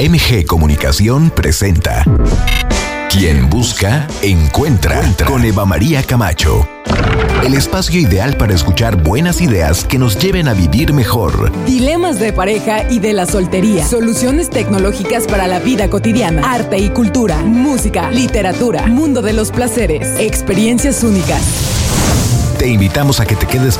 MG Comunicación presenta. Quien busca, encuentra, con Eva María Camacho. El espacio ideal para escuchar buenas ideas que nos lleven a vivir mejor. Dilemas de pareja y de la soltería. Soluciones tecnológicas para la vida cotidiana. Arte y cultura. Música, literatura. Mundo de los placeres. Experiencias únicas. Te invitamos a que te quedes